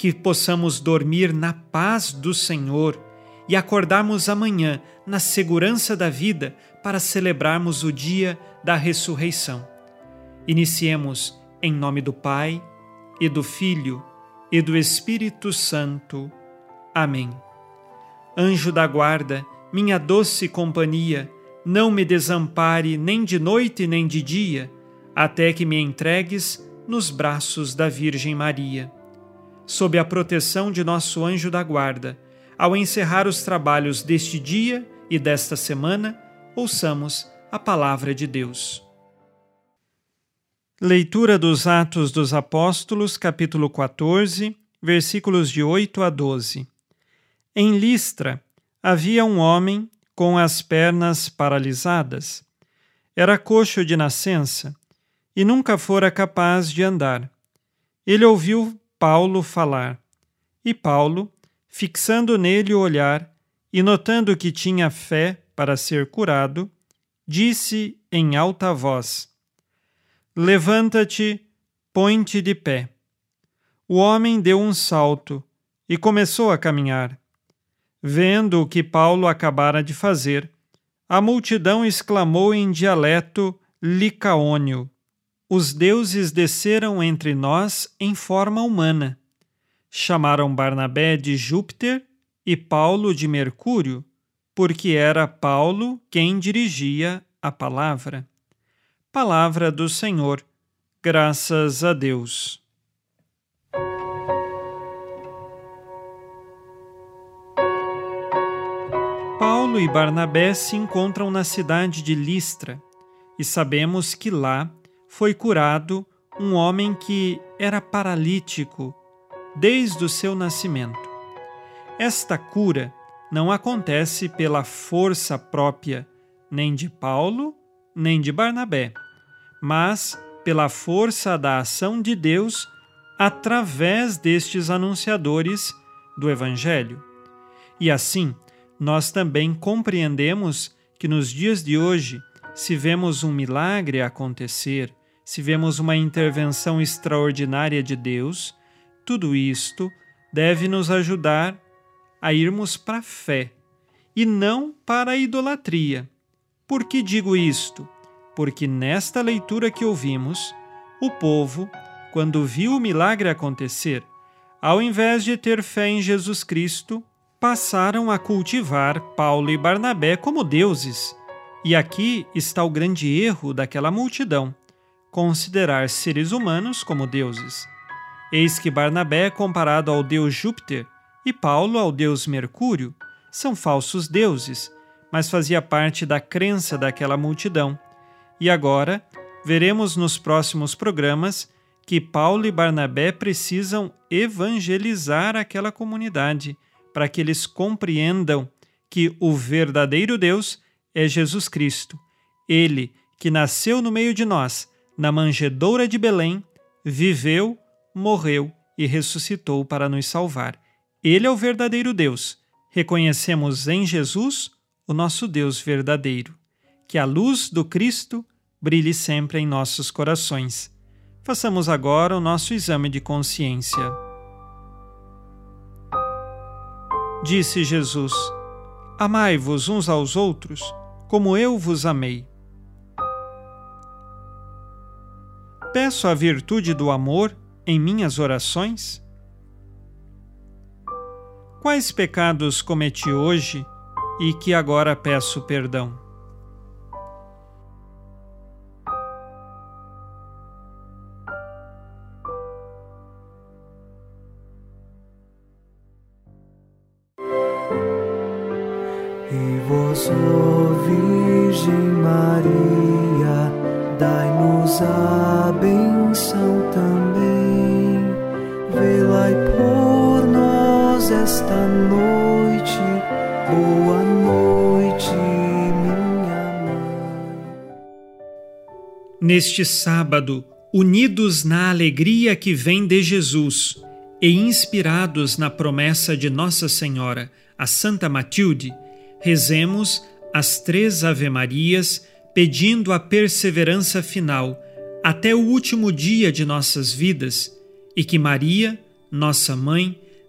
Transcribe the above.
Que possamos dormir na paz do Senhor e acordarmos amanhã na segurança da vida para celebrarmos o dia da ressurreição. Iniciemos em nome do Pai, e do Filho, e do Espírito Santo. Amém. Anjo da guarda, minha doce companhia, não me desampare nem de noite nem de dia, até que me entregues nos braços da Virgem Maria. Sob a proteção de nosso anjo da guarda, ao encerrar os trabalhos deste dia e desta semana, ouçamos a palavra de Deus. Leitura dos Atos dos Apóstolos, capítulo 14, versículos de 8 a 12. Em Listra havia um homem com as pernas paralisadas. Era coxo de nascença e nunca fora capaz de andar. Ele ouviu Paulo falar, e Paulo, fixando nele o olhar e notando que tinha fé para ser curado, disse em alta voz: Levanta-te, põe-te de pé. O homem deu um salto e começou a caminhar. Vendo o que Paulo acabara de fazer, a multidão exclamou em dialeto licaônio: Os deuses desceram entre nós em forma humana. Chamaram Barnabé de Júpiter e Paulo de Mercúrio, porque era Paulo quem dirigia a palavra. Palavra do Senhor, graças a Deus. Paulo e Barnabé se encontram na cidade de Listra e sabemos que lá foi curado um homem que era paralítico desde o seu nascimento. Esta cura não acontece pela força própria nem de Paulo nem de Barnabé, mas pela força da ação de Deus através destes anunciadores do Evangelho. E assim, nós também compreendemos que nos dias de hoje, se vemos um milagre acontecer, se vemos uma intervenção extraordinária de Deus, tudo isto deve nos ajudar a irmos para a fé e não para a idolatria. Por que digo isto? Porque nesta leitura que ouvimos, o povo, quando viu o milagre acontecer, ao invés de ter fé em Jesus Cristo, passaram a cultivar Paulo e Barnabé como deuses. E aqui está o grande erro daquela multidão: considerar seres humanos como deuses. Eis que Barnabé é comparado ao deus Júpiter e Paulo ao deus Mercúrio. São falsos deuses, mas fazia parte da crença daquela multidão. E agora veremos nos próximos programas que Paulo e Barnabé precisam evangelizar aquela comunidade para que eles compreendam que o verdadeiro Deus é Jesus Cristo. Ele, que nasceu no meio de nós, na manjedoura de Belém, viveu, morreu e ressuscitou para nos salvar. Ele é o verdadeiro Deus. Reconhecemos em Jesus o nosso Deus verdadeiro. Que a luz do Cristo brilhe sempre em nossos corações. Façamos agora o nosso exame de consciência. Disse Jesus: Amai-vos uns aos outros, como eu vos amei. Peço a virtude do amor em minhas orações? Quais pecados cometi hoje e que agora peço perdão. E vós, ó Virgem Maria, dai-nos a esta noite. Boa noite, minha mãe. Neste sábado, unidos na alegria que vem de Jesus e inspirados na promessa de Nossa Senhora, a Santa Matilde, rezemos as três Ave-Marias pedindo a perseverança final até o último dia de nossas vidas e que Maria, nossa mãe,